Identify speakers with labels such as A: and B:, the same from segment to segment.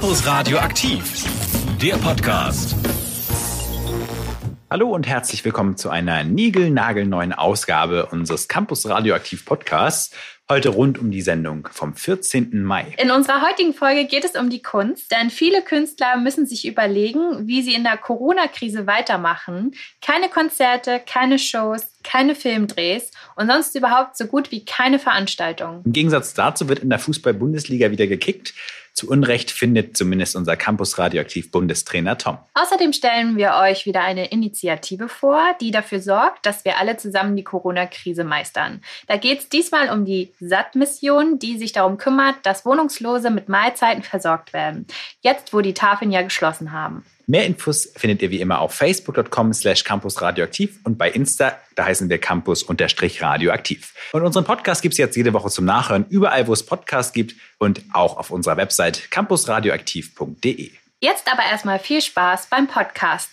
A: Campus Radio aktiv, der Podcast.
B: Hallo und herzlich willkommen zu einer niegelnagelneuen Ausgabe unseres Campus Radioaktiv Podcasts. Heute rund um die Sendung vom 14. Mai.
C: In unserer heutigen Folge geht es um die Kunst, denn viele Künstler müssen sich überlegen, wie sie in der Corona-Krise weitermachen. Keine Konzerte, keine Shows, keine Filmdrehs und sonst überhaupt so gut wie keine Veranstaltungen.
B: Im Gegensatz dazu wird in der Fußball-Bundesliga wieder gekickt. Zu Unrecht findet zumindest unser Campus Radioaktiv Bundestrainer Tom.
C: Außerdem stellen wir euch wieder eine Initiative vor, die dafür sorgt, dass wir alle zusammen die Corona-Krise meistern. Da geht es diesmal um die SAT-Mission, die sich darum kümmert, dass Wohnungslose mit Mahlzeiten versorgt werden. Jetzt, wo die Tafeln ja geschlossen haben.
B: Mehr Infos findet ihr wie immer auf facebook.com slash campusradioaktiv und bei Insta, da heißen wir campus-radioaktiv. Und unseren Podcast gibt es jetzt jede Woche zum Nachhören, überall wo es Podcasts gibt und auch auf unserer Website campusradioaktiv.de.
C: Jetzt aber erstmal viel Spaß beim Podcast.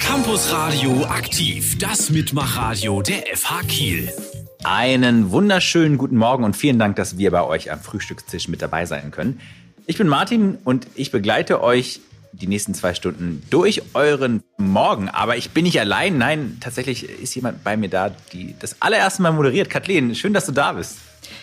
A: Campus Radio aktiv, das Mitmachradio der FH Kiel.
B: Einen wunderschönen guten Morgen und vielen Dank, dass wir bei euch am Frühstückstisch mit dabei sein können. Ich bin Martin und ich begleite euch die nächsten zwei Stunden durch euren Morgen. Aber ich bin nicht allein. Nein, tatsächlich ist jemand bei mir da, die das allererste Mal moderiert. Kathleen, schön, dass du da bist.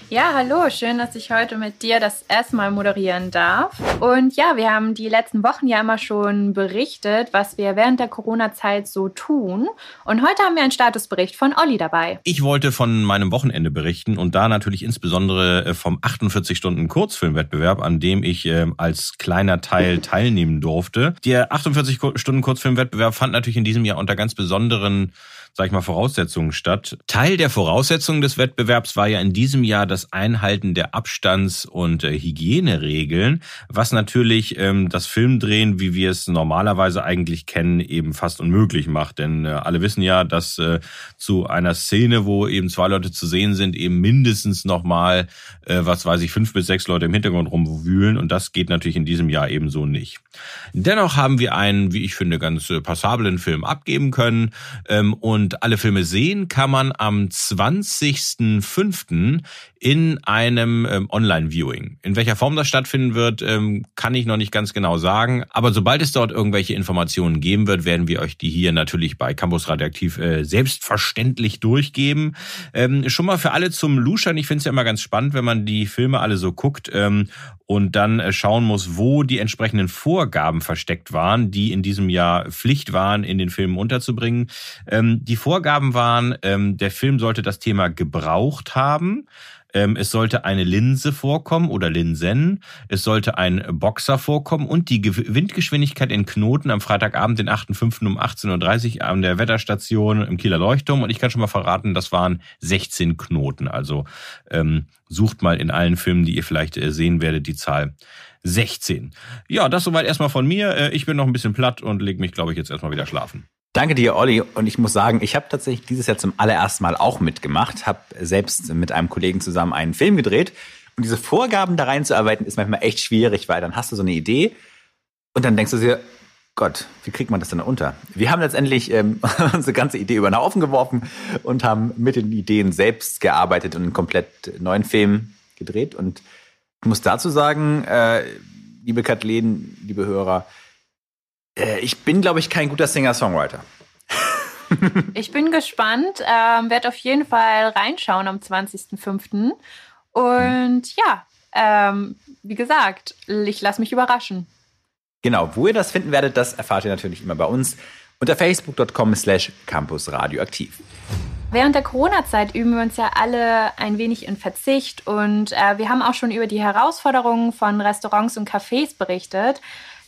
C: Ja, hallo, schön, dass ich heute mit dir das erste Mal moderieren darf. Und ja, wir haben die letzten Wochen ja immer schon berichtet, was wir während der Corona-Zeit so tun. Und heute haben wir einen Statusbericht von Olli dabei.
D: Ich wollte von meinem Wochenende berichten und da natürlich insbesondere äh, vom 48-Stunden-Kurzfilmwettbewerb, an dem ich äh, als kleiner Teil teilnehmen durfte. Der 48-Stunden-Kurzfilmwettbewerb fand natürlich in diesem Jahr unter ganz besonderen sag ich mal, Voraussetzungen statt. Teil der Voraussetzungen des Wettbewerbs war ja in diesem Jahr das Einhalten der Abstands- und äh, Hygieneregeln, was natürlich ähm, das Filmdrehen, wie wir es normalerweise eigentlich kennen, eben fast unmöglich macht. Denn äh, alle wissen ja, dass äh, zu einer Szene, wo eben zwei Leute zu sehen sind, eben mindestens nochmal, äh, was weiß ich, fünf bis sechs Leute im Hintergrund rumwühlen. Und das geht natürlich in diesem Jahr ebenso nicht. Dennoch haben wir einen, wie ich finde, ganz äh, passablen Film abgeben können. Ähm, und alle Filme sehen kann man am 20.05 in einem ähm, Online-Viewing. In welcher Form das stattfinden wird, ähm, kann ich noch nicht ganz genau sagen. Aber sobald es dort irgendwelche Informationen geben wird, werden wir euch die hier natürlich bei Campus Radioaktiv äh, selbstverständlich durchgeben. Ähm, schon mal für alle zum Luschern. Ich finde es ja immer ganz spannend, wenn man die Filme alle so guckt ähm, und dann äh, schauen muss, wo die entsprechenden Vorgaben versteckt waren, die in diesem Jahr Pflicht waren, in den Filmen unterzubringen. Die Vorgaben waren, ähm, der Film sollte das Thema gebraucht haben. Ähm, es sollte eine Linse vorkommen oder Linsen. Es sollte ein Boxer vorkommen und die Windgeschwindigkeit in Knoten am Freitagabend, den 8.5. um 18.30 Uhr an der Wetterstation im Kieler Leuchtturm. Und ich kann schon mal verraten, das waren 16 Knoten. Also ähm, sucht mal in allen Filmen, die ihr vielleicht äh, sehen werdet, die Zahl 16. Ja, das soweit erstmal von mir. Äh, ich bin noch ein bisschen platt und leg mich, glaube ich, jetzt erstmal wieder schlafen.
B: Danke dir, Olli. Und ich muss sagen, ich habe tatsächlich dieses Jahr zum allerersten Mal auch mitgemacht, habe selbst mit einem Kollegen zusammen einen Film gedreht. Und diese Vorgaben da reinzuarbeiten, ist manchmal echt schwierig, weil dann hast du so eine Idee und dann denkst du dir, Gott, wie kriegt man das denn unter? Wir haben letztendlich ähm, unsere ganze Idee über den Haufen geworfen und haben mit den Ideen selbst gearbeitet und einen komplett neuen Film gedreht. Und ich muss dazu sagen, äh, liebe Kathleen, liebe Hörer, äh, ich bin, glaube ich, kein guter Singer-Songwriter.
C: ich bin gespannt, ähm, werde auf jeden Fall reinschauen am 20.05. Und ja, ähm, wie gesagt, ich lasse mich überraschen.
B: Genau, wo ihr das finden werdet, das erfahrt ihr natürlich immer bei uns unter facebook.com slash campusradioaktiv.
C: Während der Corona-Zeit üben wir uns ja alle ein wenig in Verzicht und äh, wir haben auch schon über die Herausforderungen von Restaurants und Cafés berichtet.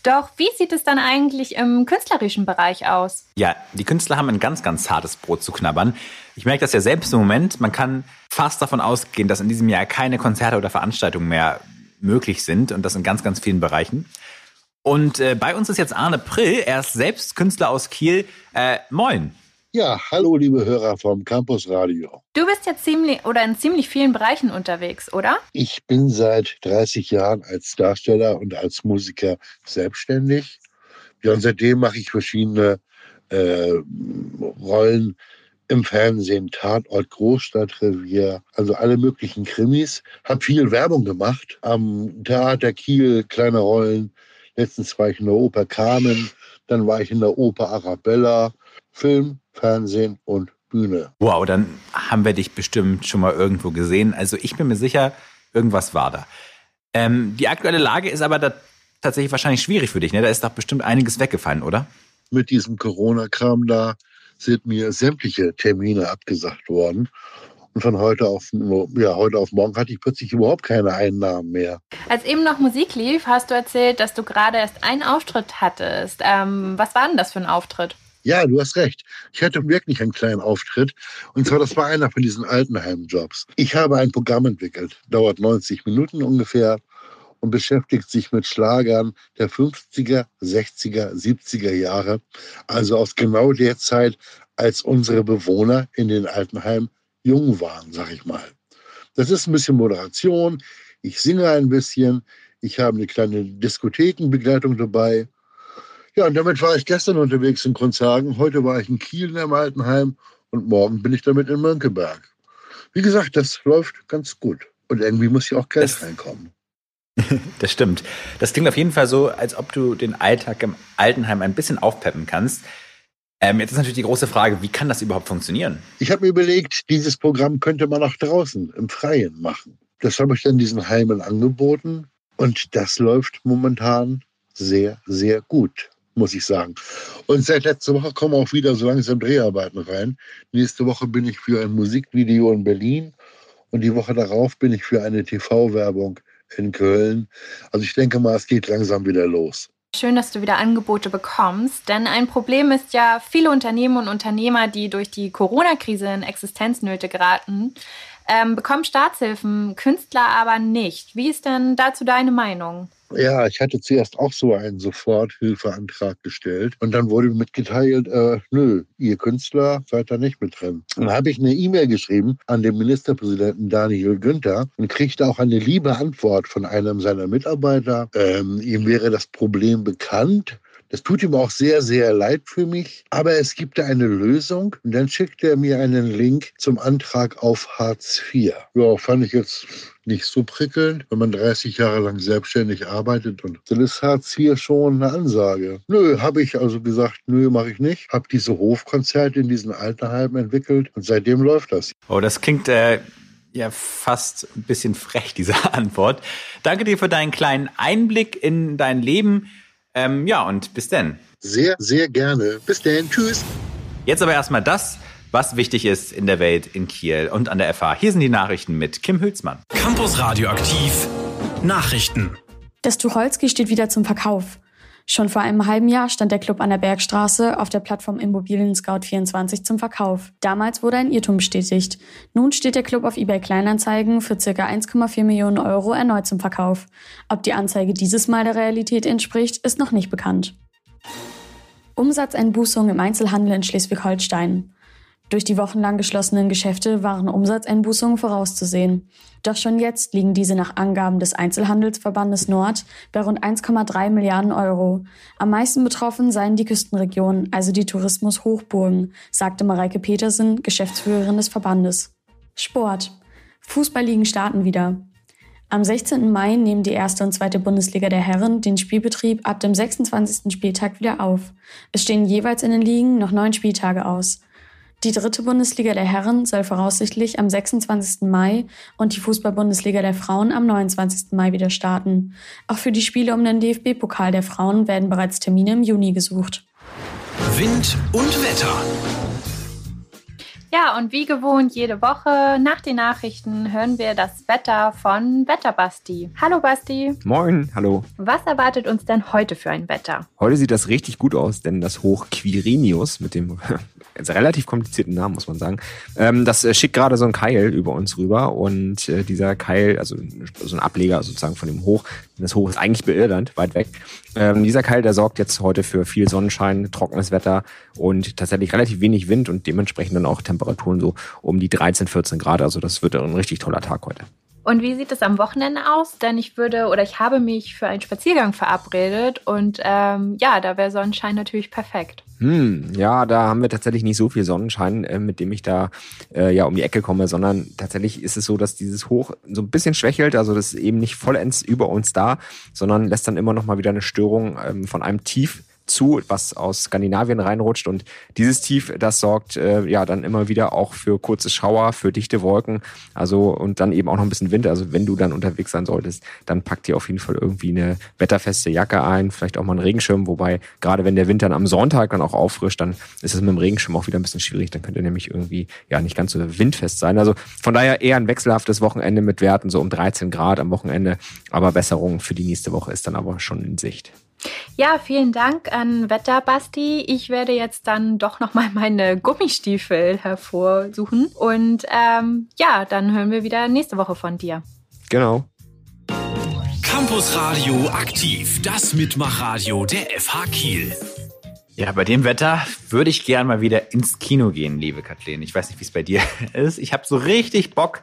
C: Doch wie sieht es dann eigentlich im künstlerischen Bereich aus?
B: Ja, die Künstler haben ein ganz, ganz hartes Brot zu knabbern. Ich merke das ja selbst im Moment. Man kann fast davon ausgehen, dass in diesem Jahr keine Konzerte oder Veranstaltungen mehr möglich sind und das in ganz, ganz vielen Bereichen. Und äh, bei uns ist jetzt Arne Prill, er ist selbst Künstler aus Kiel. Äh, moin.
E: Ja, hallo liebe Hörer vom Campus Radio.
C: Du bist ja ziemlich oder in ziemlich vielen Bereichen unterwegs, oder?
E: Ich bin seit 30 Jahren als Darsteller und als Musiker selbstständig. Ja, und seitdem mache ich verschiedene äh, Rollen im Fernsehen, Tatort, Großstadtrevier, also alle möglichen Krimis. Hab viel Werbung gemacht am Theater Kiel, kleine Rollen Letztens war ich in der Oper Carmen, dann war ich in der Oper Arabella, Film, Fernsehen und Bühne.
B: Wow, dann haben wir dich bestimmt schon mal irgendwo gesehen. Also ich bin mir sicher, irgendwas war da. Ähm, die aktuelle Lage ist aber da tatsächlich wahrscheinlich schwierig für dich. Ne? Da ist doch bestimmt einiges weggefallen, oder?
E: Mit diesem Corona-Kram da sind mir sämtliche Termine abgesagt worden. Und von heute auf, ja, heute auf morgen hatte ich plötzlich überhaupt keine Einnahmen mehr.
C: Als eben noch Musik lief, hast du erzählt, dass du gerade erst einen Auftritt hattest. Ähm, was war denn das für ein Auftritt?
E: Ja, du hast recht. Ich hatte wirklich einen kleinen Auftritt. Und zwar, das war einer von diesen Altenheim-Jobs. Ich habe ein Programm entwickelt, dauert 90 Minuten ungefähr und beschäftigt sich mit Schlagern der 50er, 60er, 70er Jahre. Also aus genau der Zeit, als unsere Bewohner in den Altenheimen jung waren, sag ich mal. Das ist ein bisschen Moderation. Ich singe ein bisschen. Ich habe eine kleine Diskothekenbegleitung dabei. Ja, und damit war ich gestern unterwegs in Grundshagen. Heute war ich in Kiel im Altenheim und morgen bin ich damit in Mönckeberg. Wie gesagt, das läuft ganz gut. Und irgendwie muss ja auch Geld das, reinkommen.
B: das stimmt. Das klingt auf jeden Fall so, als ob du den Alltag im Altenheim ein bisschen aufpeppen kannst. Ähm, jetzt ist natürlich die große Frage, wie kann das überhaupt funktionieren?
E: Ich habe mir überlegt, dieses Programm könnte man auch draußen im Freien machen. Das habe ich dann diesen Heimen angeboten und das läuft momentan sehr, sehr gut muss ich sagen. Und seit letzter Woche kommen auch wieder so langsam Dreharbeiten rein. Nächste Woche bin ich für ein Musikvideo in Berlin und die Woche darauf bin ich für eine TV-Werbung in Köln. Also ich denke mal, es geht langsam wieder los.
C: Schön, dass du wieder Angebote bekommst, denn ein Problem ist ja, viele Unternehmen und Unternehmer, die durch die Corona-Krise in Existenznöte geraten, ähm, bekommen Staatshilfen, Künstler aber nicht. Wie ist denn dazu deine Meinung?
E: Ja, ich hatte zuerst auch so einen Soforthilfeantrag gestellt und dann wurde mitgeteilt, äh, nö, ihr Künstler seid da nicht mit drin. Dann habe ich eine E-Mail geschrieben an den Ministerpräsidenten Daniel Günther und kriegte auch eine liebe Antwort von einem seiner Mitarbeiter. Ähm, ihm wäre das Problem bekannt. Das tut ihm auch sehr, sehr leid für mich. Aber es gibt da eine Lösung. Und dann schickt er mir einen Link zum Antrag auf Hartz IV. Ja, fand ich jetzt nicht so prickelnd, wenn man 30 Jahre lang selbstständig arbeitet. Und dann ist Hartz IV schon eine Ansage. Nö, habe ich also gesagt, nö, mache ich nicht. Habe diese Hofkonzerte in diesen Alterheimen entwickelt und seitdem läuft das.
B: Oh, das klingt äh, ja fast ein bisschen frech, diese Antwort. Danke dir für deinen kleinen Einblick in dein Leben. Ähm, ja, und bis denn.
E: Sehr, sehr gerne. Bis denn. Tschüss.
B: Jetzt aber erstmal das, was wichtig ist in der Welt in Kiel und an der FH. Hier sind die Nachrichten mit Kim Hülsmann.
A: Campus Radioaktiv. Nachrichten.
F: Das Tucholsky steht wieder zum Verkauf. Schon vor einem halben Jahr stand der Club an der Bergstraße auf der Plattform Immobilien Scout 24 zum Verkauf. Damals wurde ein Irrtum bestätigt. Nun steht der Club auf eBay Kleinanzeigen für ca. 1,4 Millionen Euro erneut zum Verkauf. Ob die Anzeige dieses Mal der Realität entspricht, ist noch nicht bekannt. Umsatzeinbußung im Einzelhandel in Schleswig-Holstein. Durch die wochenlang geschlossenen Geschäfte waren Umsatzeinbußungen vorauszusehen. Doch schon jetzt liegen diese nach Angaben des Einzelhandelsverbandes Nord bei rund 1,3 Milliarden Euro. Am meisten betroffen seien die Küstenregionen, also die Tourismushochburgen, sagte Mareike Petersen, Geschäftsführerin des Verbandes. Sport. Fußballligen starten wieder. Am 16. Mai nehmen die erste und zweite Bundesliga der Herren den Spielbetrieb ab dem 26. Spieltag wieder auf. Es stehen jeweils in den Ligen noch neun Spieltage aus. Die dritte Bundesliga der Herren soll voraussichtlich am 26. Mai und die Fußball-Bundesliga der Frauen am 29. Mai wieder starten. Auch für die Spiele um den DFB-Pokal der Frauen werden bereits Termine im Juni gesucht.
A: Wind und Wetter.
C: Ja, und wie gewohnt jede Woche nach den Nachrichten hören wir das Wetter von Wetterbasti. Hallo Basti.
G: Moin, hallo.
C: Was erwartet uns denn heute für ein Wetter?
G: Heute sieht das richtig gut aus, denn das Hoch Quirinius mit dem relativ komplizierten Namen, muss man sagen, ähm, das äh, schickt gerade so ein Keil über uns rüber und äh, dieser Keil, also so ein Ableger sozusagen von dem Hoch, das Hoch ist eigentlich bei Irland, weit weg. Ähm, dieser Keil, der sorgt jetzt heute für viel Sonnenschein, trockenes Wetter und tatsächlich relativ wenig Wind und dementsprechend dann auch Temperaturen so um die 13, 14 Grad. Also das wird ein richtig toller Tag heute.
C: Und wie sieht es am Wochenende aus? Denn ich würde oder ich habe mich für einen Spaziergang verabredet und ähm, ja, da wäre Sonnenschein natürlich perfekt.
G: Hm, ja, da haben wir tatsächlich nicht so viel Sonnenschein, äh, mit dem ich da äh, ja um die Ecke komme, sondern tatsächlich ist es so, dass dieses Hoch so ein bisschen schwächelt, also das ist eben nicht vollends über uns da, sondern lässt dann immer noch mal wieder eine Störung ähm, von einem Tief zu, was aus Skandinavien reinrutscht. Und dieses Tief, das sorgt äh, ja dann immer wieder auch für kurze Schauer, für dichte Wolken. Also und dann eben auch noch ein bisschen Wind. Also wenn du dann unterwegs sein solltest, dann pack dir auf jeden Fall irgendwie eine wetterfeste Jacke ein, vielleicht auch mal einen Regenschirm. Wobei gerade wenn der Wind dann am Sonntag dann auch auffrischt, dann ist es mit dem Regenschirm auch wieder ein bisschen schwierig. Dann könnte nämlich irgendwie ja nicht ganz so windfest sein. Also von daher eher ein wechselhaftes Wochenende mit Werten so um 13 Grad am Wochenende. Aber Besserung für die nächste Woche ist dann aber schon in Sicht.
C: Ja, vielen Dank an Wetterbasti. Ich werde jetzt dann doch nochmal meine Gummistiefel hervorsuchen. Und ähm, ja, dann hören wir wieder nächste Woche von dir.
G: Genau.
A: Campus Radio aktiv, das Mitmachradio der FH Kiel.
B: Ja, bei dem Wetter würde ich gern mal wieder ins Kino gehen, liebe Kathleen. Ich weiß nicht, wie es bei dir ist. Ich habe so richtig Bock,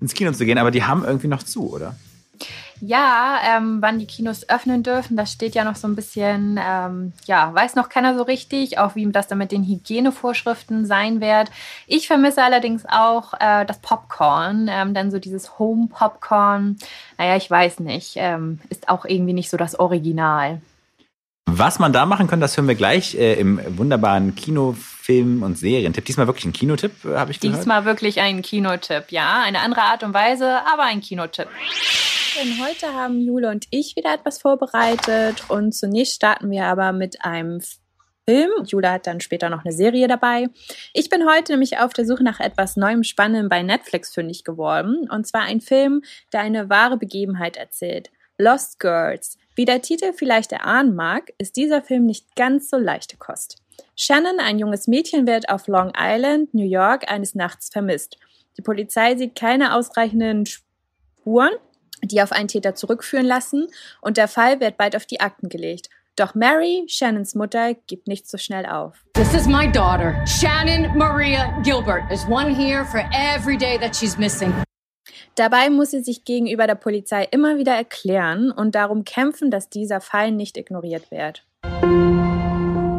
B: ins Kino zu gehen, aber die haben irgendwie noch zu, oder?
C: Ja, ähm, wann die Kinos öffnen dürfen, das steht ja noch so ein bisschen, ähm, ja, weiß noch keiner so richtig, auch wie das dann mit den Hygienevorschriften sein wird. Ich vermisse allerdings auch äh, das Popcorn, ähm, denn so dieses Home-Popcorn, naja, ich weiß nicht, ähm, ist auch irgendwie nicht so das Original.
B: Was man da machen kann, das hören wir gleich äh, im wunderbaren Kinofilm- und Serientipp. Diesmal wirklich ein Kinotipp, äh, habe ich gehört.
C: Diesmal wirklich ein Kinotipp, ja. Eine andere Art und Weise, aber ein Kinotipp. Denn heute haben Jule und ich wieder etwas vorbereitet und zunächst starten wir aber mit einem Film. Jule hat dann später noch eine Serie dabei. Ich bin heute nämlich auf der Suche nach etwas Neuem Spannendem bei Netflix fündig geworden. Und zwar ein Film, der eine wahre Begebenheit erzählt. Lost Girls. Wie der Titel vielleicht erahnen mag, ist dieser Film nicht ganz so leichte Kost. Shannon, ein junges Mädchen, wird auf Long Island, New York, eines Nachts vermisst. Die Polizei sieht keine ausreichenden Spuren die auf einen Täter zurückführen lassen und der Fall wird bald auf die Akten gelegt. Doch Mary, Shannons Mutter, gibt nicht so schnell auf.
H: This is my daughter, Shannon Maria Gilbert. There's one here for every day that she's missing.
C: Dabei muss sie sich gegenüber der Polizei immer wieder erklären und darum kämpfen, dass dieser Fall nicht ignoriert wird.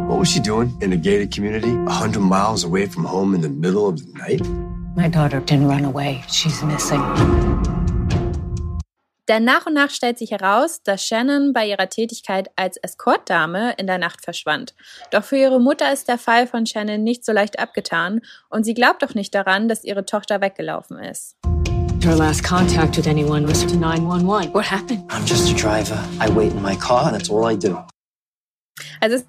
I: What was she doing in a gated community, 100 miles away from home in the middle of the night?
H: My daughter didn't run away. She's missing.
C: Denn nach und nach stellt sich heraus, dass Shannon bei ihrer Tätigkeit als Escortdame in der Nacht verschwand. Doch für ihre Mutter ist der Fall von Shannon nicht so leicht abgetan und sie glaubt auch nicht daran, dass ihre Tochter weggelaufen ist.
H: Her last contact with anyone was to 911. What happened?
I: I'm just a driver. I wait in my car, that's all I do.
C: Also es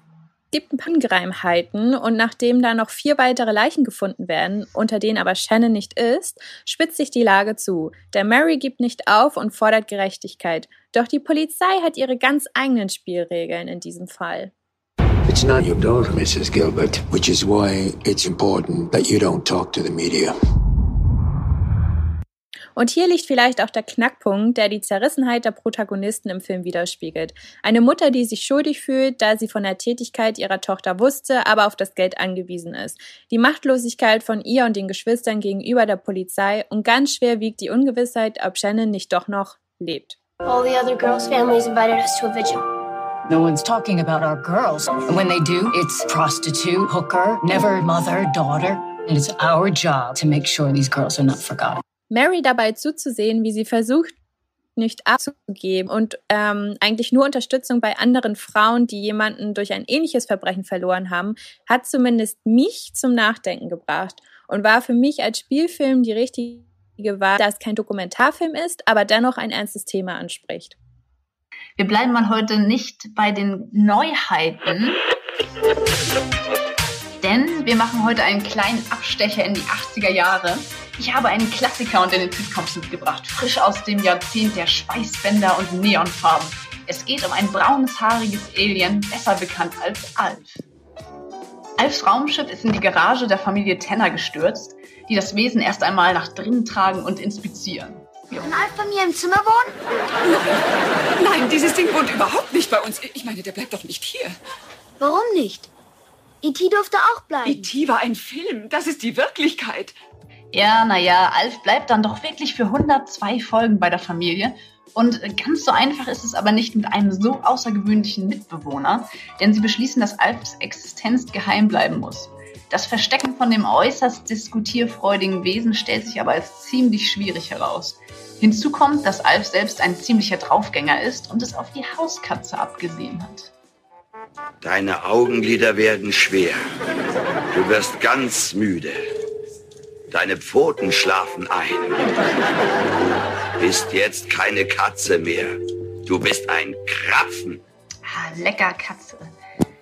C: gibt ein paar Ungereimheiten und nachdem da noch vier weitere Leichen gefunden werden, unter denen aber Shannon nicht ist, spitzt sich die Lage zu. Der Mary gibt nicht auf und fordert Gerechtigkeit. Doch die Polizei hat ihre ganz eigenen Spielregeln in diesem Fall.
I: It's not your daughter, Mrs. Gilbert, which is why it's important that you don't talk to the media.
C: Und hier liegt vielleicht auch der Knackpunkt, der die Zerrissenheit der Protagonisten im Film widerspiegelt. Eine Mutter, die sich schuldig fühlt, da sie von der Tätigkeit ihrer Tochter wusste, aber auf das Geld angewiesen ist. Die Machtlosigkeit von ihr und den Geschwistern gegenüber der Polizei und ganz schwer wiegt die Ungewissheit, ob Shannon nicht doch noch lebt.
J: All the other girls' families invited us to a vigil.
H: No one's talking about our girls. And when they do, it's prostitute, hooker, never mother, daughter. And it's our job to make sure these girls are not forgotten.
C: Mary dabei zuzusehen, wie sie versucht, nicht abzugeben und ähm, eigentlich nur Unterstützung bei anderen Frauen, die jemanden durch ein ähnliches Verbrechen verloren haben, hat zumindest mich zum Nachdenken gebracht und war für mich als Spielfilm die richtige Wahl, da es kein Dokumentarfilm ist, aber dennoch ein ernstes Thema anspricht.
K: Wir bleiben mal heute nicht bei den Neuheiten, denn wir machen heute einen kleinen Abstecher in die 80er Jahre. Ich habe einen Klassiker unter den Sitcoms mitgebracht, frisch aus dem Jahrzehnt der Schweißbänder und Neonfarben. Es geht um ein braunes, haariges Alien, besser bekannt als Alf. Alfs Raumschiff ist in die Garage der Familie Tenner gestürzt, die das Wesen erst einmal nach drinnen tragen und inspizieren.
J: Kann Alf bei mir im Zimmer wohnen?
L: Nein, dieses Ding wohnt überhaupt nicht bei uns. Ich meine, der bleibt doch nicht hier.
J: Warum nicht? E.T. durfte auch bleiben.
L: E.T. war ein Film. Das ist die Wirklichkeit.
K: Ja, naja, Alf bleibt dann doch wirklich für 102 Folgen bei der Familie. Und ganz so einfach ist es aber nicht mit einem so außergewöhnlichen Mitbewohner, denn sie beschließen, dass Alfs Existenz geheim bleiben muss. Das Verstecken von dem äußerst diskutierfreudigen Wesen stellt sich aber als ziemlich schwierig heraus. Hinzu kommt, dass Alf selbst ein ziemlicher Draufgänger ist und es auf die Hauskatze abgesehen hat.
M: Deine Augenlider werden schwer. Du wirst ganz müde. Deine Pfoten schlafen ein. Du bist jetzt keine Katze mehr. Du bist ein Krapfen.
K: Ah, lecker Katze.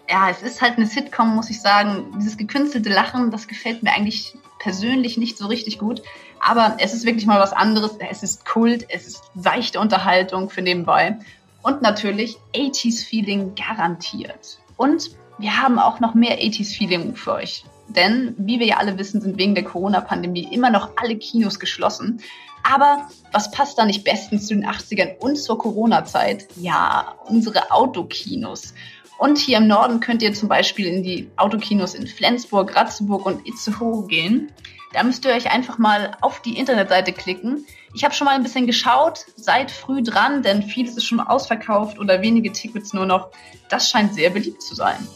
K: Ja, es ist halt eine Sitcom, muss ich sagen. Dieses gekünstelte Lachen, das gefällt mir eigentlich persönlich nicht so richtig gut. Aber es ist wirklich mal was anderes. Es ist Kult, es ist seichte Unterhaltung für nebenbei. Und natürlich 80s Feeling garantiert. Und wir haben auch noch mehr 80s Feeling für euch. Denn, wie wir ja alle wissen, sind wegen der Corona-Pandemie immer noch alle Kinos geschlossen. Aber was passt da nicht bestens zu den 80ern und zur Corona-Zeit? Ja, unsere Autokinos. Und hier im Norden könnt ihr zum Beispiel in die Autokinos in Flensburg, Ratzeburg und Itzehoe gehen. Da müsst ihr euch einfach mal auf die Internetseite klicken. Ich habe schon mal ein bisschen geschaut, seid früh dran, denn vieles ist schon ausverkauft oder wenige Tickets nur noch. Das scheint sehr beliebt zu sein.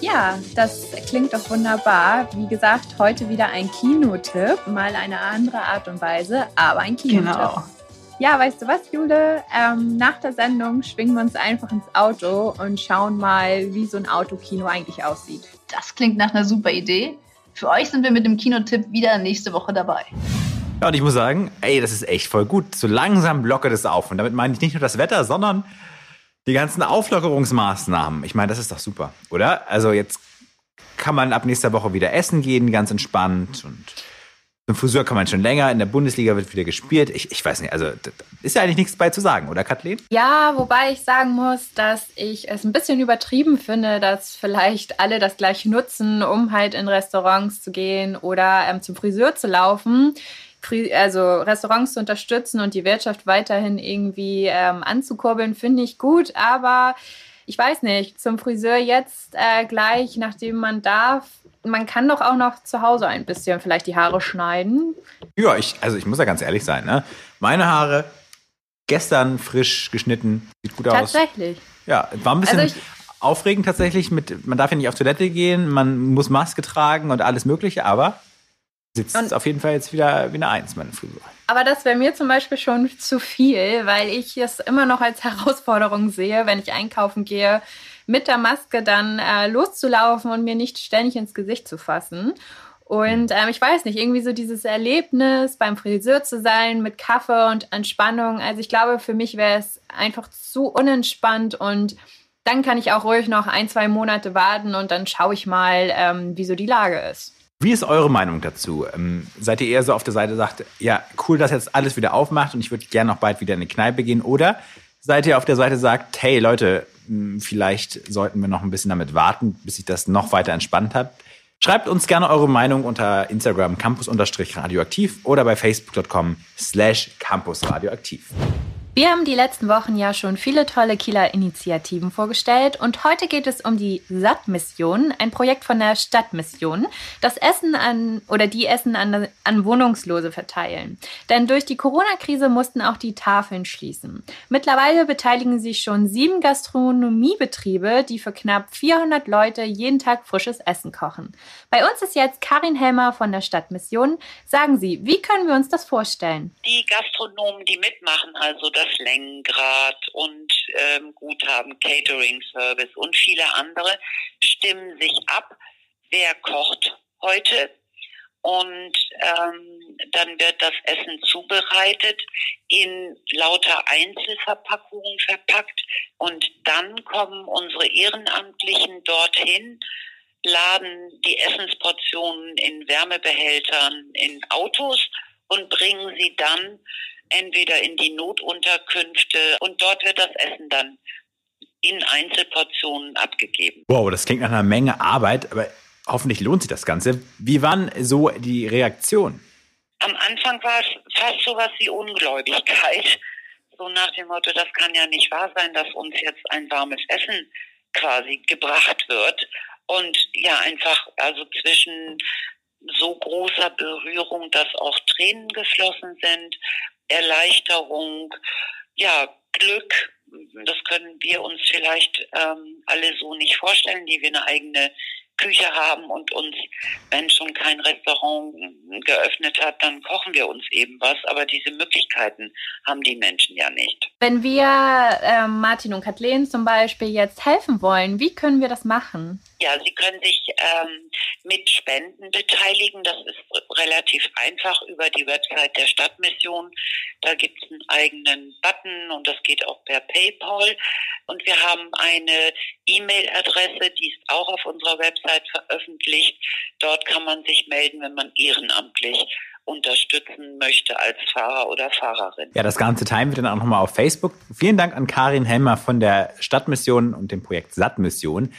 C: Ja, das klingt doch wunderbar. Wie gesagt, heute wieder ein Kinotipp, mal eine andere Art und Weise, aber ein Kinotipp. Genau. Ja, weißt du was, Jule? Ähm, nach der Sendung schwingen wir uns einfach ins Auto und schauen mal, wie so ein Autokino eigentlich aussieht.
K: Das klingt nach einer super Idee. Für euch sind wir mit dem Kinotipp wieder nächste Woche dabei.
B: Ja, und ich muss sagen, ey, das ist echt voll gut. So langsam lockert es auf. Und damit meine ich nicht nur das Wetter, sondern die ganzen Auflockerungsmaßnahmen. Ich meine, das ist doch super, oder? Also jetzt kann man ab nächster Woche wieder essen gehen, ganz entspannt und zum Friseur kann man schon länger, in der Bundesliga wird wieder gespielt. Ich, ich weiß nicht, also ist ja eigentlich nichts bei zu sagen, oder Kathleen?
C: Ja, wobei ich sagen muss, dass ich es ein bisschen übertrieben finde, dass vielleicht alle das gleiche nutzen, um halt in Restaurants zu gehen oder ähm, zum Friseur zu laufen also Restaurants zu unterstützen und die Wirtschaft weiterhin irgendwie ähm, anzukurbeln, finde ich gut. Aber ich weiß nicht, zum Friseur jetzt äh, gleich, nachdem man darf, man kann doch auch noch zu Hause ein bisschen vielleicht die Haare schneiden.
B: Ja, ich, also ich muss ja ganz ehrlich sein, ne? Meine Haare gestern frisch geschnitten, sieht gut
C: Tatsächlich. aus. Tatsächlich.
B: Ja, war ein bisschen also aufregend tatsächlich mit, man darf ja nicht auf Toilette gehen, man muss Maske tragen und alles mögliche, aber sitzt und auf jeden Fall jetzt wieder wie eine Eins, meine Frisur.
C: Aber das wäre mir zum Beispiel schon zu viel, weil ich es immer noch als Herausforderung sehe, wenn ich einkaufen gehe, mit der Maske dann äh, loszulaufen und mir nicht ständig ins Gesicht zu fassen. Und ähm, ich weiß nicht, irgendwie so dieses Erlebnis, beim Friseur zu sein mit Kaffee und Entspannung. Also ich glaube, für mich wäre es einfach zu unentspannt und dann kann ich auch ruhig noch ein, zwei Monate warten und dann schaue ich mal, ähm, wie so die Lage ist.
B: Wie ist eure Meinung dazu? Ähm, seid ihr eher so auf der Seite, sagt, ja, cool, dass jetzt alles wieder aufmacht und ich würde gerne noch bald wieder in eine Kneipe gehen? Oder seid ihr auf der Seite, sagt, hey Leute, vielleicht sollten wir noch ein bisschen damit warten, bis sich das noch weiter entspannt hat? Schreibt uns gerne eure Meinung unter Instagram campus-radioaktiv oder bei facebook.com slash campusradioaktiv.
C: Wir haben die letzten Wochen ja schon viele tolle Kieler Initiativen vorgestellt und heute geht es um die SAT-Mission, ein Projekt von der Stadtmission, das Essen an oder die Essen an, an Wohnungslose verteilen. Denn durch die Corona-Krise mussten auch die Tafeln schließen. Mittlerweile beteiligen sich schon sieben Gastronomiebetriebe, die für knapp 400 Leute jeden Tag frisches Essen kochen. Bei uns ist jetzt Karin Helmer von der Stadtmission. Sagen Sie, wie können wir uns das vorstellen?
N: Die Gastronomen, die mitmachen, also das das Lenkrad und ähm, Guthaben, Catering Service und viele andere stimmen sich ab, wer kocht heute. Und ähm, dann wird das Essen zubereitet, in lauter Einzelverpackungen verpackt. Und dann kommen unsere Ehrenamtlichen dorthin, laden die Essensportionen in Wärmebehältern in Autos und bringen sie dann entweder in die Notunterkünfte und dort wird das Essen dann in Einzelportionen abgegeben.
B: Wow, das klingt nach einer Menge Arbeit, aber hoffentlich lohnt sich das Ganze. Wie waren so die Reaktionen?
N: Am Anfang war es fast so was wie Ungläubigkeit. So nach dem Motto, das kann ja nicht wahr sein, dass uns jetzt ein warmes Essen quasi gebracht wird. Und ja, einfach, also zwischen so großer Berührung, dass auch Tränen geflossen sind, Erleichterung, ja, Glück. Das können wir uns vielleicht ähm, alle so nicht vorstellen, die wir eine eigene Küche haben und uns, wenn schon kein Restaurant geöffnet hat, dann kochen wir uns eben was. Aber diese Möglichkeiten haben die Menschen ja nicht.
C: Wenn wir äh, Martin und Kathleen zum Beispiel jetzt helfen wollen, wie können wir das machen?
N: Ja, Sie können sich ähm, mit Spenden beteiligen. Das ist relativ einfach über die Website der Stadtmission. Da gibt es einen eigenen Button und das geht auch per PayPal. Und wir haben eine E-Mail-Adresse, die ist auch auf unserer Website veröffentlicht. Dort kann man sich melden, wenn man ehrenamtlich unterstützen möchte als Fahrer oder Fahrerin.
B: Ja, das Ganze teilen wir dann auch nochmal auf Facebook. Vielen Dank an Karin Helmer von der Stadtmission und dem Projekt Sattmission.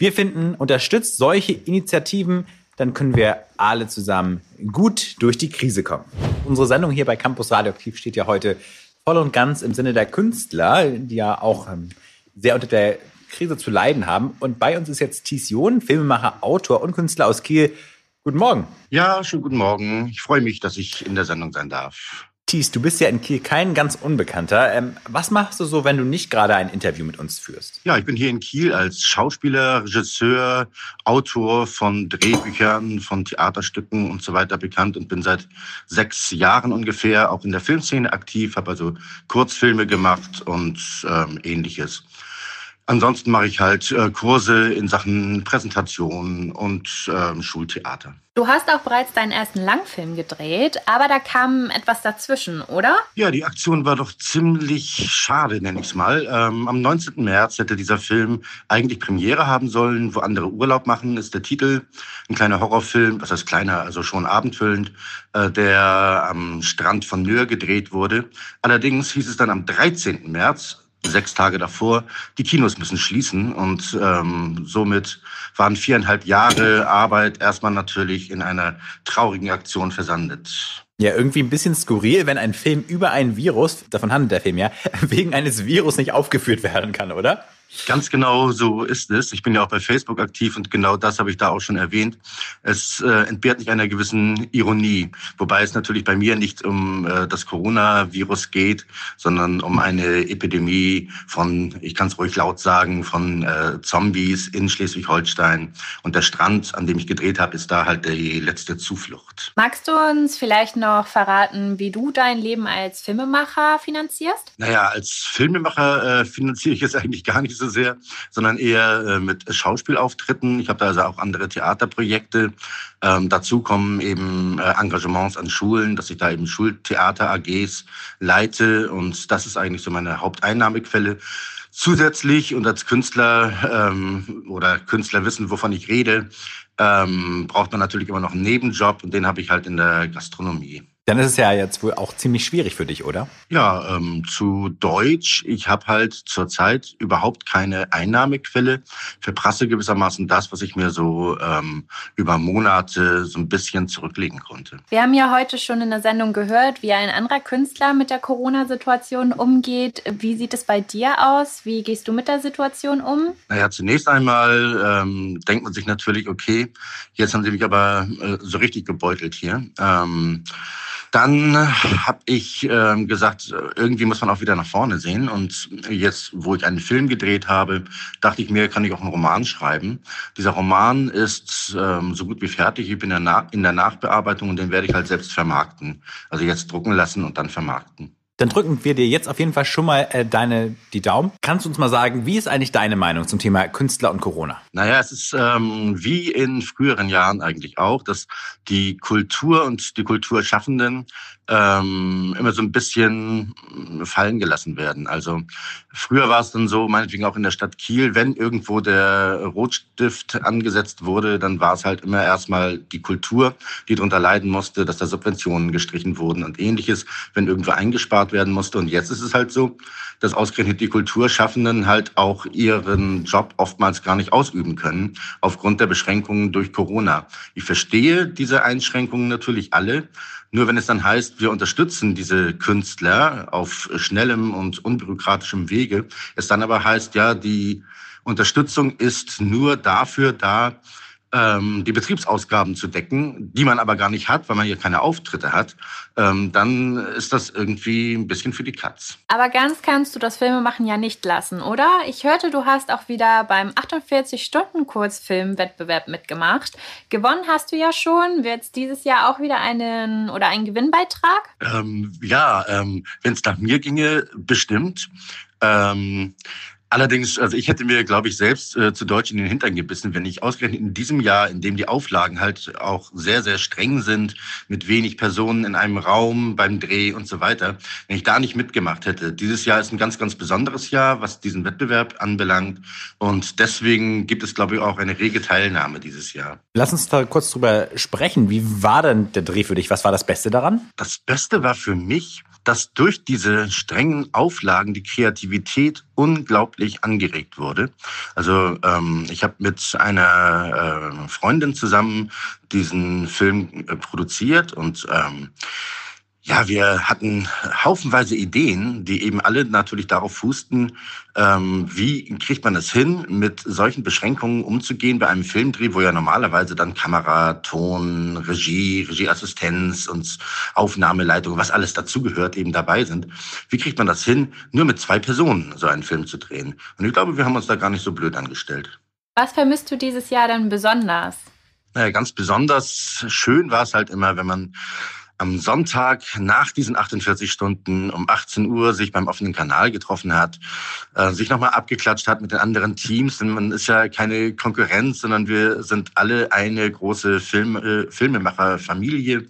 B: Wir finden, unterstützt solche Initiativen, dann können wir alle zusammen gut durch die Krise kommen. Unsere Sendung hier bei Campus Radioaktiv steht ja heute voll und ganz im Sinne der Künstler, die ja auch ähm, sehr unter der Krise zu leiden haben. Und bei uns ist jetzt Thies John, Filmemacher, Autor und Künstler aus Kiel. Guten Morgen.
O: Ja, schönen guten Morgen. Ich freue mich, dass ich in der Sendung sein darf.
B: Thies, du bist ja in Kiel kein ganz Unbekannter. Ähm, was machst du so, wenn du nicht gerade ein Interview mit uns führst?
O: Ja, ich bin hier in Kiel als Schauspieler, Regisseur, Autor von Drehbüchern, von Theaterstücken und so weiter bekannt und bin seit sechs Jahren ungefähr auch in der Filmszene aktiv, habe also Kurzfilme gemacht und ähm, ähnliches. Ansonsten mache ich halt äh, Kurse in Sachen Präsentation und ähm, Schultheater.
C: Du hast auch bereits deinen ersten Langfilm gedreht, aber da kam etwas dazwischen, oder?
O: Ja, die Aktion war doch ziemlich schade, nenne ich es mal. Ähm, am 19. März hätte dieser Film eigentlich Premiere haben sollen, wo andere Urlaub machen, ist der Titel. Ein kleiner Horrorfilm, was heißt kleiner, also schon abendfüllend, äh, der am Strand von Nür gedreht wurde. Allerdings hieß es dann am 13. März, sechs Tage davor, die Kinos müssen schließen. Und ähm, somit waren viereinhalb Jahre Arbeit erstmal natürlich in einer traurigen Aktion versandet.
B: Ja, irgendwie ein bisschen skurril, wenn ein Film über ein Virus, davon handelt der Film ja, wegen eines Virus nicht aufgeführt werden kann, oder?
O: Ganz genau so ist es. Ich bin ja auch bei Facebook aktiv und genau das habe ich da auch schon erwähnt. Es äh, entbehrt nicht einer gewissen Ironie, wobei es natürlich bei mir nicht um äh, das Coronavirus geht, sondern um eine Epidemie von, ich kann es ruhig laut sagen, von äh, Zombies in Schleswig-Holstein. Und der Strand, an dem ich gedreht habe, ist da halt die letzte Zuflucht.
C: Magst du uns vielleicht noch verraten, wie du dein Leben als Filmemacher finanzierst?
O: Naja, als Filmemacher äh, finanziere ich es eigentlich gar nicht so sehr, sondern eher äh, mit Schauspielauftritten. Ich habe da also auch andere Theaterprojekte. Ähm, dazu kommen eben äh, Engagements an Schulen, dass ich da eben Schultheater AGs leite und das ist eigentlich so meine Haupteinnahmequelle. Zusätzlich und als Künstler ähm, oder Künstler wissen, wovon ich rede, ähm, braucht man natürlich immer noch einen Nebenjob und den habe ich halt in der Gastronomie.
B: Dann ist es ja jetzt wohl auch ziemlich schwierig für dich, oder?
O: Ja, ähm, zu Deutsch. Ich habe halt zurzeit überhaupt keine Einnahmequelle. Verprasse gewissermaßen das, was ich mir so ähm, über Monate so ein bisschen zurücklegen konnte.
C: Wir haben ja heute schon in der Sendung gehört, wie ein anderer Künstler mit der Corona-Situation umgeht. Wie sieht es bei dir aus? Wie gehst du mit der Situation um?
O: Naja, zunächst einmal ähm, denkt man sich natürlich, okay, jetzt haben sie mich aber äh, so richtig gebeutelt hier. Dann habe ich äh, gesagt, irgendwie muss man auch wieder nach vorne sehen. Und jetzt, wo ich einen Film gedreht habe, dachte ich mir, kann ich auch einen Roman schreiben. Dieser Roman ist ähm, so gut wie fertig. Ich bin in der Nachbearbeitung und den werde ich halt selbst vermarkten. Also jetzt drucken lassen und dann vermarkten.
B: Dann drücken wir dir jetzt auf jeden Fall schon mal äh, deine die Daumen. Kannst du uns mal sagen, wie ist eigentlich deine Meinung zum Thema Künstler und Corona?
O: Naja, es ist ähm, wie in früheren Jahren eigentlich auch, dass die Kultur und die Kulturschaffenden ähm, immer so ein bisschen fallen gelassen werden. Also früher war es dann so, meinetwegen auch in der Stadt Kiel, wenn irgendwo der Rotstift angesetzt wurde, dann war es halt immer erstmal die Kultur, die darunter leiden musste, dass da Subventionen gestrichen wurden und ähnliches, wenn irgendwo eingespart werden musste. Und jetzt ist es halt so, dass ausgerechnet die Kulturschaffenden halt auch ihren Job oftmals gar nicht ausüben können, aufgrund der Beschränkungen durch Corona. Ich verstehe diese Einschränkungen natürlich alle. Nur wenn es dann heißt, wir unterstützen diese Künstler auf schnellem und unbürokratischem Wege, es dann aber heißt, ja, die Unterstützung ist nur dafür da, die Betriebsausgaben zu decken, die man aber gar nicht hat, weil man hier keine Auftritte hat, ähm, dann ist das irgendwie ein bisschen für die Katz.
C: Aber ganz kannst du das Filmemachen ja nicht lassen, oder? Ich hörte, du hast auch wieder beim 48-Stunden-Kurzfilm-Wettbewerb mitgemacht. Gewonnen hast du ja schon. Wird es dieses Jahr auch wieder einen oder einen Gewinnbeitrag?
O: Ähm, ja, ähm, wenn es nach mir ginge, bestimmt. Ähm, Allerdings, also ich hätte mir, glaube ich, selbst äh, zu Deutsch in den Hintern gebissen, wenn ich ausgerechnet in diesem Jahr, in dem die Auflagen halt auch sehr, sehr streng sind, mit wenig Personen in einem Raum beim Dreh und so weiter, wenn ich da nicht mitgemacht hätte. Dieses Jahr ist ein ganz, ganz besonderes Jahr, was diesen Wettbewerb anbelangt. Und deswegen gibt es, glaube ich, auch eine rege Teilnahme dieses Jahr.
B: Lass uns da kurz drüber sprechen. Wie war denn der Dreh für dich? Was war das Beste daran?
O: Das Beste war für mich, dass durch diese strengen Auflagen die Kreativität unglaublich angeregt wurde. Also ähm, ich habe mit einer äh, Freundin zusammen diesen Film äh, produziert und ähm, ja, wir hatten haufenweise Ideen, die eben alle natürlich darauf fußten, ähm, wie kriegt man es hin, mit solchen Beschränkungen umzugehen bei einem Filmdreh, wo ja normalerweise dann Kamera, Ton, Regie, Regieassistenz und Aufnahmeleitung, was alles dazugehört, eben dabei sind. Wie kriegt man das hin, nur mit zwei Personen so einen Film zu drehen? Und ich glaube, wir haben uns da gar nicht so blöd angestellt.
C: Was vermisst du dieses Jahr dann besonders?
O: Naja, ganz besonders schön war es halt immer, wenn man am Sonntag nach diesen 48 Stunden um 18 Uhr sich beim offenen Kanal getroffen hat, äh, sich nochmal abgeklatscht hat mit den anderen Teams. Denn man ist ja keine Konkurrenz, sondern wir sind alle eine große Film, äh, Filmemacherfamilie,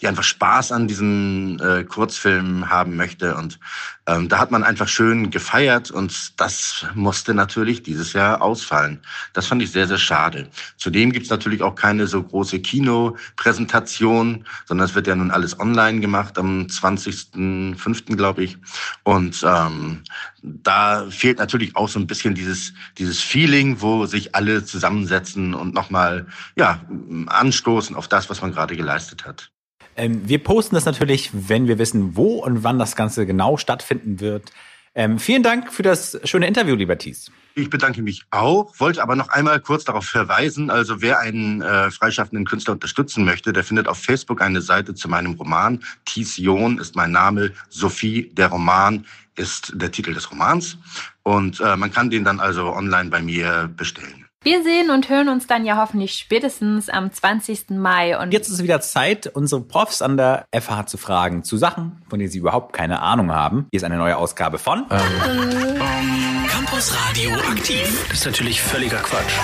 O: die einfach Spaß an diesen äh, Kurzfilmen haben möchte. Und ähm, da hat man einfach schön gefeiert und das musste natürlich dieses Jahr ausfallen. Das fand ich sehr, sehr schade. Zudem gibt's natürlich auch keine so große Kinopräsentation, sondern es wird ja nun alles online gemacht am 20.05. glaube ich. Und ähm, da fehlt natürlich auch so ein bisschen dieses, dieses Feeling, wo sich alle zusammensetzen und nochmal ja, anstoßen auf das, was man gerade geleistet hat.
B: Ähm, wir posten das natürlich, wenn wir wissen, wo und wann das Ganze genau stattfinden wird. Ähm, vielen Dank für das schöne Interview, lieber Thies.
O: Ich bedanke mich auch, wollte aber noch einmal kurz darauf verweisen, also wer einen äh, freischaffenden Künstler unterstützen möchte, der findet auf Facebook eine Seite zu meinem Roman. Thies John ist mein Name, Sophie, der Roman ist der Titel des Romans und äh, man kann den dann also online bei mir bestellen.
C: Wir sehen und hören uns dann ja hoffentlich spätestens am 20. Mai.
B: Und jetzt ist es wieder Zeit, unsere Profs an der FH zu fragen zu Sachen, von denen sie überhaupt keine Ahnung haben. Hier ist eine neue Ausgabe von
A: ähm. Campus Radio aktiv. Das ist natürlich völliger Quatsch.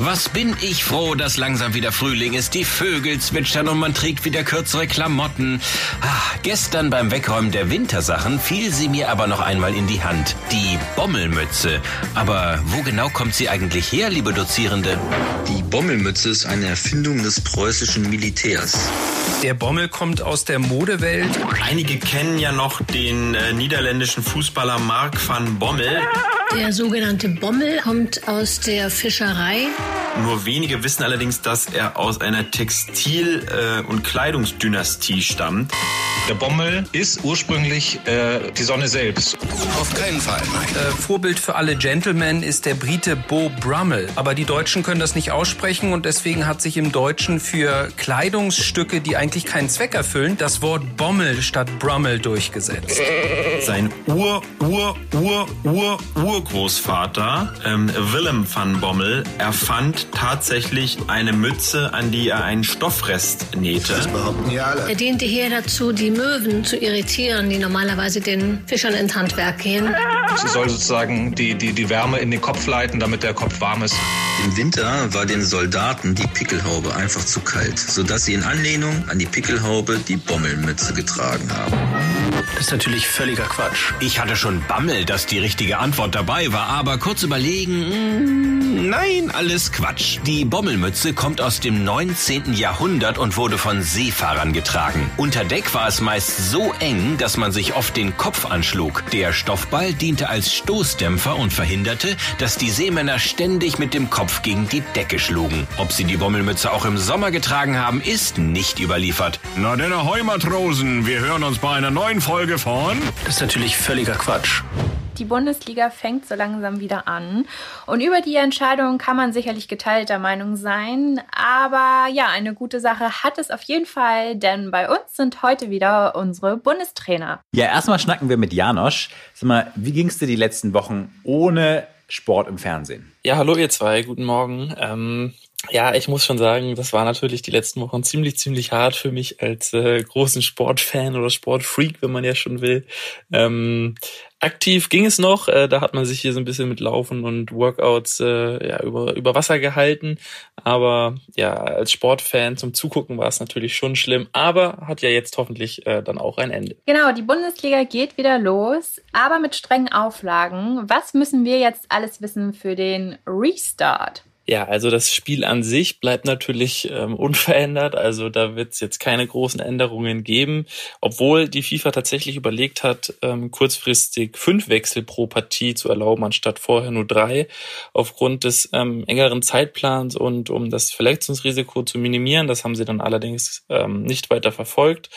A: Was bin ich froh, dass langsam wieder Frühling ist. Die Vögel zwitschern und man trägt wieder kürzere Klamotten. Ah, gestern beim Wegräumen der Wintersachen fiel sie mir aber noch einmal in die Hand. Die Bommelmütze. Aber wo genau kommt sie eigentlich her, liebe Dozierende?
P: Die Bommelmütze ist eine Erfindung des preußischen Militärs.
Q: Der Bommel kommt aus der Modewelt.
R: Einige kennen ja noch den äh, niederländischen Fußballer Mark van Bommel.
S: Der sogenannte Bommel kommt aus der Fischerei.
R: Nur wenige wissen allerdings, dass er aus einer Textil- äh, und Kleidungsdynastie stammt.
T: Der Bommel ist ursprünglich äh, die Sonne selbst.
A: Auf keinen Fall, nein.
Q: Äh, Vorbild für alle Gentlemen ist der Brite Beau Brummel. Aber die Deutschen können das nicht aussprechen und deswegen hat sich im Deutschen für Kleidungsstücke, die eigentlich keinen Zweck erfüllen, das Wort Bommel statt Brummel durchgesetzt.
R: Sein Ur, Ur, Ur, Ur, Urgroßvater ähm, Willem van Bommel erfand tatsächlich eine Mütze, an die er einen Stoffrest nähte. Das
S: behaupten ja alle. Er diente hier dazu, die Möwen zu irritieren, die normalerweise den Fischern ins Handwerk gehen.
T: Sie soll sozusagen die, die, die Wärme in den Kopf leiten, damit der Kopf warm ist.
P: Im Winter war den Soldaten die Pickelhaube einfach zu kalt, sodass sie in Anlehnung an die Pickelhaube die Bommelmütze getragen haben.
A: Das ist natürlich völliger Quatsch.
D: Ich hatte schon Bammel, dass die richtige Antwort dabei war, aber kurz überlegen, mh, nein, alles Quatsch. Die Bommelmütze kommt aus dem 19. Jahrhundert und wurde von Seefahrern getragen. Unter Deck war es meist so eng, dass man sich oft den Kopf anschlug. Der Stoffball diente als Stoßdämpfer und verhinderte, dass die Seemänner ständig mit dem Kopf gegen die Decke schlugen. Ob sie die Bommelmütze auch im Sommer getragen haben, ist nicht überliefert. Na denn, Ahoi Matrosen, wir hören uns bei einer neuen Folge von...
A: Das ist natürlich völliger Quatsch.
C: Die Bundesliga fängt so langsam wieder an. Und über die Entscheidung kann man sicherlich geteilter Meinung sein. Aber ja, eine gute Sache hat es auf jeden Fall, denn bei uns sind heute wieder unsere Bundestrainer.
B: Ja, erstmal schnacken wir mit Janosch. Sag mal, wie ging es dir die letzten Wochen ohne Sport im Fernsehen?
U: Ja, hallo ihr zwei, guten Morgen. Ähm, ja, ich muss schon sagen, das war natürlich die letzten Wochen ziemlich, ziemlich hart für mich als äh, großen Sportfan oder Sportfreak, wenn man ja schon will. Ähm, aktiv ging es noch, äh, da hat man sich hier so ein bisschen mit Laufen und Workouts äh, ja, über, über Wasser gehalten. Aber ja, als Sportfan zum Zugucken war es natürlich schon schlimm, aber hat ja jetzt hoffentlich äh, dann auch ein Ende.
C: Genau, die Bundesliga geht wieder los, aber mit strengen Auflagen. Was müssen wir jetzt alles wissen für den Restart?
U: Ja, also das Spiel an sich bleibt natürlich ähm, unverändert. Also da wird es jetzt keine großen Änderungen geben, obwohl die FIFA tatsächlich überlegt hat, ähm, kurzfristig fünf Wechsel pro Partie zu erlauben, anstatt vorher nur drei, aufgrund des ähm, engeren Zeitplans und um das Verletzungsrisiko zu minimieren. Das haben sie dann allerdings ähm, nicht weiter verfolgt.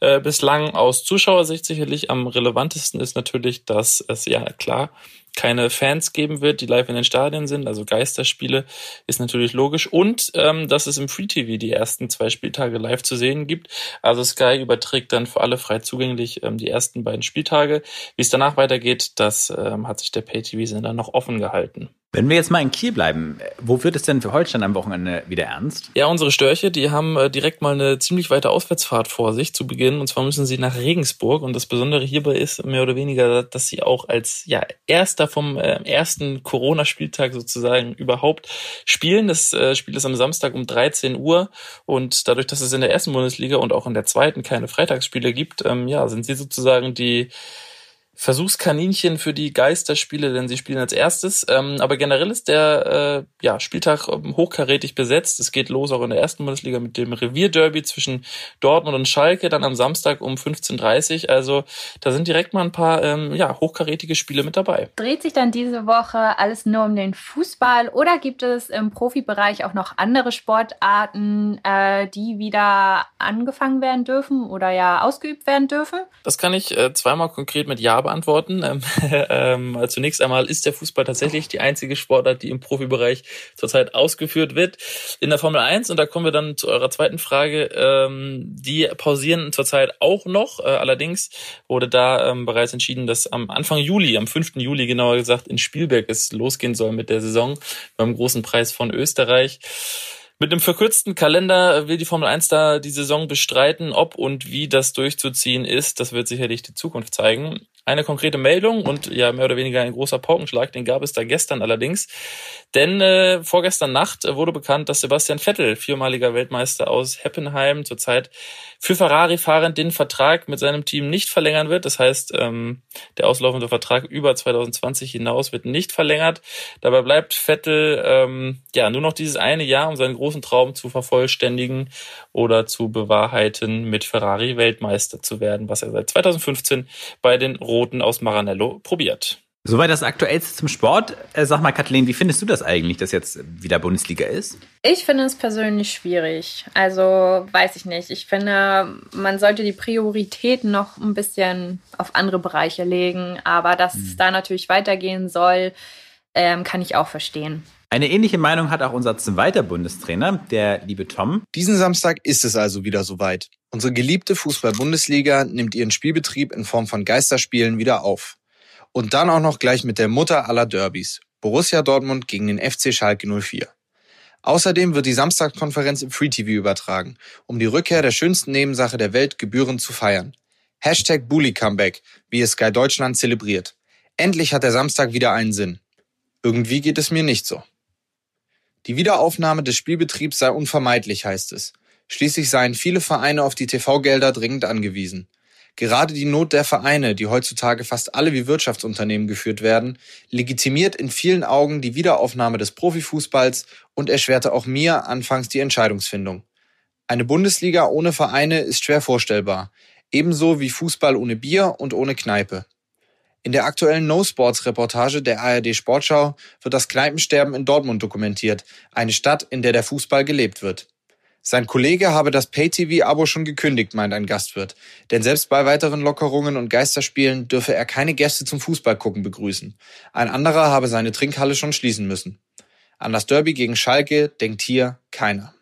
U: Äh, bislang aus Zuschauersicht sicherlich am relevantesten ist natürlich, dass es ja klar keine Fans geben wird, die live in den Stadien sind, also Geisterspiele, ist natürlich logisch. Und ähm, dass es im Free TV die ersten zwei Spieltage live zu sehen gibt. Also Sky überträgt dann für alle frei zugänglich ähm, die ersten beiden Spieltage. Wie es danach weitergeht, das ähm, hat sich der Pay-TV-Sender noch offen gehalten.
B: Wenn wir jetzt mal in Kiel bleiben, wo wird es denn für Holstein am Wochenende wieder ernst?
U: Ja, unsere Störche, die haben äh, direkt mal eine ziemlich weite Auswärtsfahrt vor sich zu Beginn. Und zwar müssen sie nach Regensburg. Und das Besondere hierbei ist mehr oder weniger, dass sie auch als ja, erster vom äh, ersten Corona-Spieltag sozusagen überhaupt spielen. Das äh, Spiel ist am Samstag um 13 Uhr. Und dadurch, dass es in der ersten Bundesliga und auch in der zweiten keine Freitagsspiele gibt, ähm, ja, sind sie sozusagen die Versuchskaninchen für die Geisterspiele, denn sie spielen als erstes. Ähm, aber generell ist der äh, ja, Spieltag ähm, hochkarätig besetzt. Es geht los auch in der ersten Bundesliga mit dem Revierderby zwischen Dortmund und Schalke, dann am Samstag um 15.30 Uhr. Also da sind direkt mal ein paar ähm, ja, hochkarätige Spiele mit dabei.
C: Dreht sich dann diese Woche alles nur um den Fußball oder gibt es im Profibereich auch noch andere Sportarten, äh, die wieder angefangen werden dürfen oder ja ausgeübt werden dürfen?
U: Das kann ich äh, zweimal konkret mit Ja beantworten. Ähm, ähm, zunächst einmal ist der Fußball tatsächlich die einzige Sportart, die im Profibereich zurzeit ausgeführt wird. In der Formel 1, und da kommen wir dann zu eurer zweiten Frage, ähm, die pausieren zurzeit auch noch. Äh, allerdings wurde da ähm, bereits entschieden, dass am Anfang Juli, am 5. Juli genauer gesagt, in Spielberg es losgehen soll mit der Saison beim großen Preis von Österreich. Mit einem verkürzten Kalender will die Formel 1 da die Saison bestreiten. Ob und wie das durchzuziehen ist, das wird sicherlich die Zukunft zeigen eine konkrete Meldung und ja mehr oder weniger ein großer Paukenschlag, den gab es da gestern allerdings. Denn äh, vorgestern Nacht wurde bekannt, dass Sebastian Vettel, viermaliger Weltmeister aus Heppenheim, zurzeit für Ferrari fahrend den Vertrag mit seinem Team nicht verlängern wird. Das heißt, ähm, der auslaufende Vertrag über 2020 hinaus wird nicht verlängert. Dabei bleibt Vettel ähm, ja nur noch dieses eine Jahr, um seinen großen Traum zu vervollständigen oder zu bewahrheiten, mit Ferrari Weltmeister zu werden, was er seit 2015 bei den Roten aus Maranello probiert.
B: Soweit das Aktuellste zum Sport. Äh, sag mal, Kathleen, wie findest du das eigentlich, dass jetzt wieder Bundesliga ist?
C: Ich finde es persönlich schwierig. Also weiß ich nicht. Ich finde, man sollte die Prioritäten noch ein bisschen auf andere Bereiche legen. Aber dass hm. es da natürlich weitergehen soll, ähm, kann ich auch verstehen.
B: Eine ähnliche Meinung hat auch unser zweiter Bundestrainer, der liebe Tom.
V: Diesen Samstag ist es also wieder soweit. Unsere geliebte Fußball-Bundesliga nimmt ihren Spielbetrieb in Form von Geisterspielen wieder auf. Und dann auch noch gleich mit der Mutter aller Derbys. Borussia Dortmund gegen den FC Schalke 04. Außerdem wird die Samstagskonferenz im Free TV übertragen, um die Rückkehr der schönsten Nebensache der Welt gebührend zu feiern. Hashtag Bully Comeback, wie es Sky Deutschland zelebriert. Endlich hat der Samstag wieder einen Sinn. Irgendwie geht es mir nicht so. Die Wiederaufnahme des Spielbetriebs sei unvermeidlich, heißt es. Schließlich seien viele Vereine auf die TV-Gelder dringend angewiesen. Gerade die Not der Vereine, die heutzutage fast alle wie Wirtschaftsunternehmen geführt werden, legitimiert in vielen Augen die Wiederaufnahme des Profifußballs und erschwerte auch mir anfangs die Entscheidungsfindung. Eine Bundesliga ohne Vereine ist schwer vorstellbar, ebenso wie Fußball ohne Bier und ohne Kneipe. In der aktuellen No Sports Reportage der ARD Sportschau wird das Kneipensterben in Dortmund dokumentiert, eine Stadt, in der der Fußball gelebt wird. Sein Kollege habe das Pay-TV-Abo schon gekündigt, meint ein Gastwirt. Denn selbst bei weiteren Lockerungen und Geisterspielen dürfe er keine Gäste zum Fußballgucken begrüßen. Ein anderer habe seine Trinkhalle schon schließen müssen. An das Derby gegen Schalke denkt hier keiner.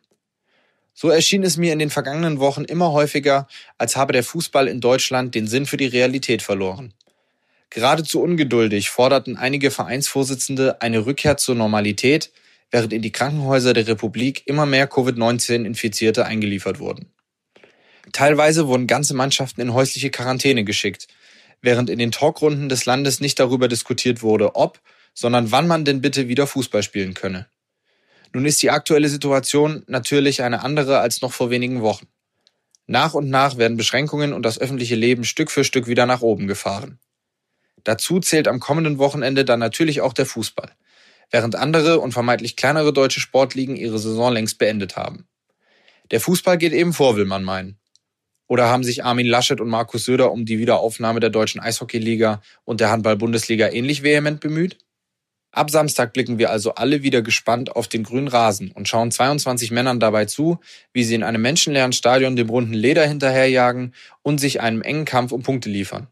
V: So erschien es mir in den vergangenen Wochen immer häufiger, als habe der Fußball in Deutschland den Sinn für die Realität verloren. Geradezu ungeduldig forderten einige Vereinsvorsitzende eine Rückkehr zur Normalität, während in die Krankenhäuser der Republik immer mehr Covid-19-Infizierte eingeliefert wurden. Teilweise wurden ganze Mannschaften in häusliche Quarantäne geschickt, während in den Talkrunden des Landes nicht darüber diskutiert wurde, ob, sondern wann man denn bitte wieder Fußball spielen könne. Nun ist die aktuelle Situation natürlich eine andere als noch vor wenigen Wochen. Nach und nach werden Beschränkungen und das öffentliche Leben Stück für Stück wieder nach oben gefahren. Dazu zählt am kommenden Wochenende dann natürlich auch der Fußball während andere und vermeintlich kleinere deutsche Sportligen ihre Saison längst beendet haben. Der Fußball geht eben vor, will man meinen. Oder haben sich Armin Laschet und Markus Söder um die Wiederaufnahme der deutschen Eishockeyliga und der Handball-Bundesliga ähnlich vehement bemüht? Ab Samstag blicken wir also alle wieder gespannt auf den grünen Rasen und schauen 22 Männern dabei zu, wie sie in einem menschenleeren Stadion dem runden Leder hinterherjagen und sich einem engen Kampf um Punkte liefern.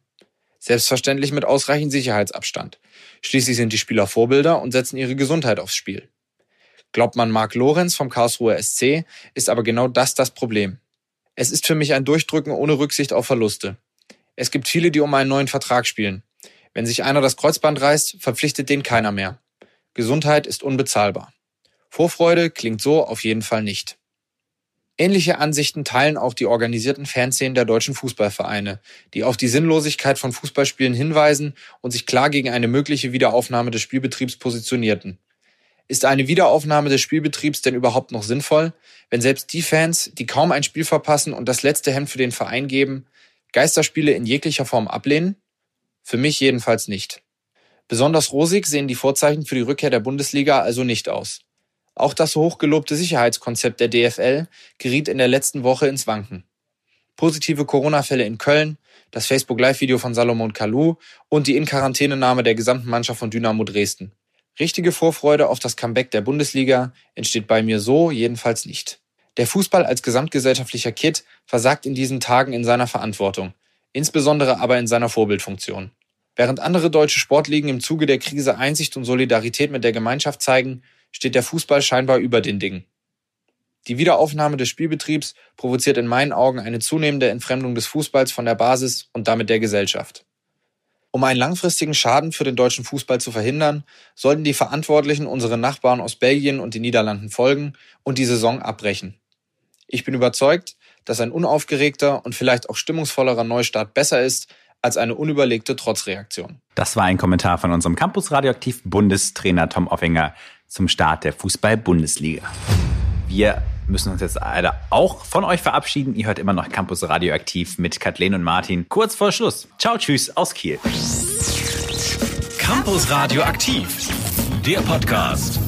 V: Selbstverständlich mit ausreichend Sicherheitsabstand. Schließlich sind die Spieler Vorbilder und setzen ihre Gesundheit aufs Spiel. Glaubt man Marc Lorenz vom Karlsruher SC, ist aber genau das das Problem. Es ist für mich ein Durchdrücken ohne Rücksicht auf Verluste. Es gibt viele, die um einen neuen Vertrag spielen. Wenn sich einer das Kreuzband reißt, verpflichtet den keiner mehr. Gesundheit ist unbezahlbar. Vorfreude klingt so auf jeden Fall nicht. Ähnliche Ansichten teilen auch die organisierten Fanszenen der deutschen Fußballvereine, die auf die Sinnlosigkeit von Fußballspielen hinweisen und sich klar gegen eine mögliche Wiederaufnahme des Spielbetriebs positionierten. Ist eine Wiederaufnahme des Spielbetriebs denn überhaupt noch sinnvoll, wenn selbst die Fans, die kaum ein Spiel verpassen und das letzte Hemd für den Verein geben, Geisterspiele in jeglicher Form ablehnen? Für mich jedenfalls nicht. Besonders rosig sehen die Vorzeichen für die Rückkehr der Bundesliga also nicht aus. Auch das hochgelobte Sicherheitskonzept der DFL geriet in der letzten Woche ins Wanken. Positive Corona-Fälle in Köln, das Facebook-Live-Video von Salomon Kalou und die Inquarantänenahme der gesamten Mannschaft von Dynamo Dresden. Richtige Vorfreude auf das Comeback der Bundesliga entsteht bei mir so jedenfalls nicht. Der Fußball als gesamtgesellschaftlicher Kit versagt in diesen Tagen in seiner Verantwortung, insbesondere aber in seiner Vorbildfunktion. Während andere deutsche Sportligen im Zuge der Krise Einsicht und Solidarität mit der Gemeinschaft zeigen, steht der Fußball scheinbar über den Dingen. Die Wiederaufnahme des Spielbetriebs provoziert in meinen Augen eine zunehmende Entfremdung des Fußballs von der Basis und damit der Gesellschaft. Um einen langfristigen Schaden für den deutschen Fußball zu verhindern, sollten die Verantwortlichen unseren Nachbarn aus Belgien und den Niederlanden folgen und die Saison abbrechen. Ich bin überzeugt, dass ein unaufgeregter und vielleicht auch stimmungsvollerer Neustart besser ist als eine unüberlegte Trotzreaktion.
B: Das war ein Kommentar von unserem Campus Radioaktiv Bundestrainer Tom Offinger zum Start der Fußball-Bundesliga. Wir müssen uns jetzt leider auch von euch verabschieden. Ihr hört immer noch Campus Radioaktiv mit Kathleen und Martin kurz vor Schluss. Ciao, tschüss aus Kiel.
A: Campus Radioaktiv, der Podcast.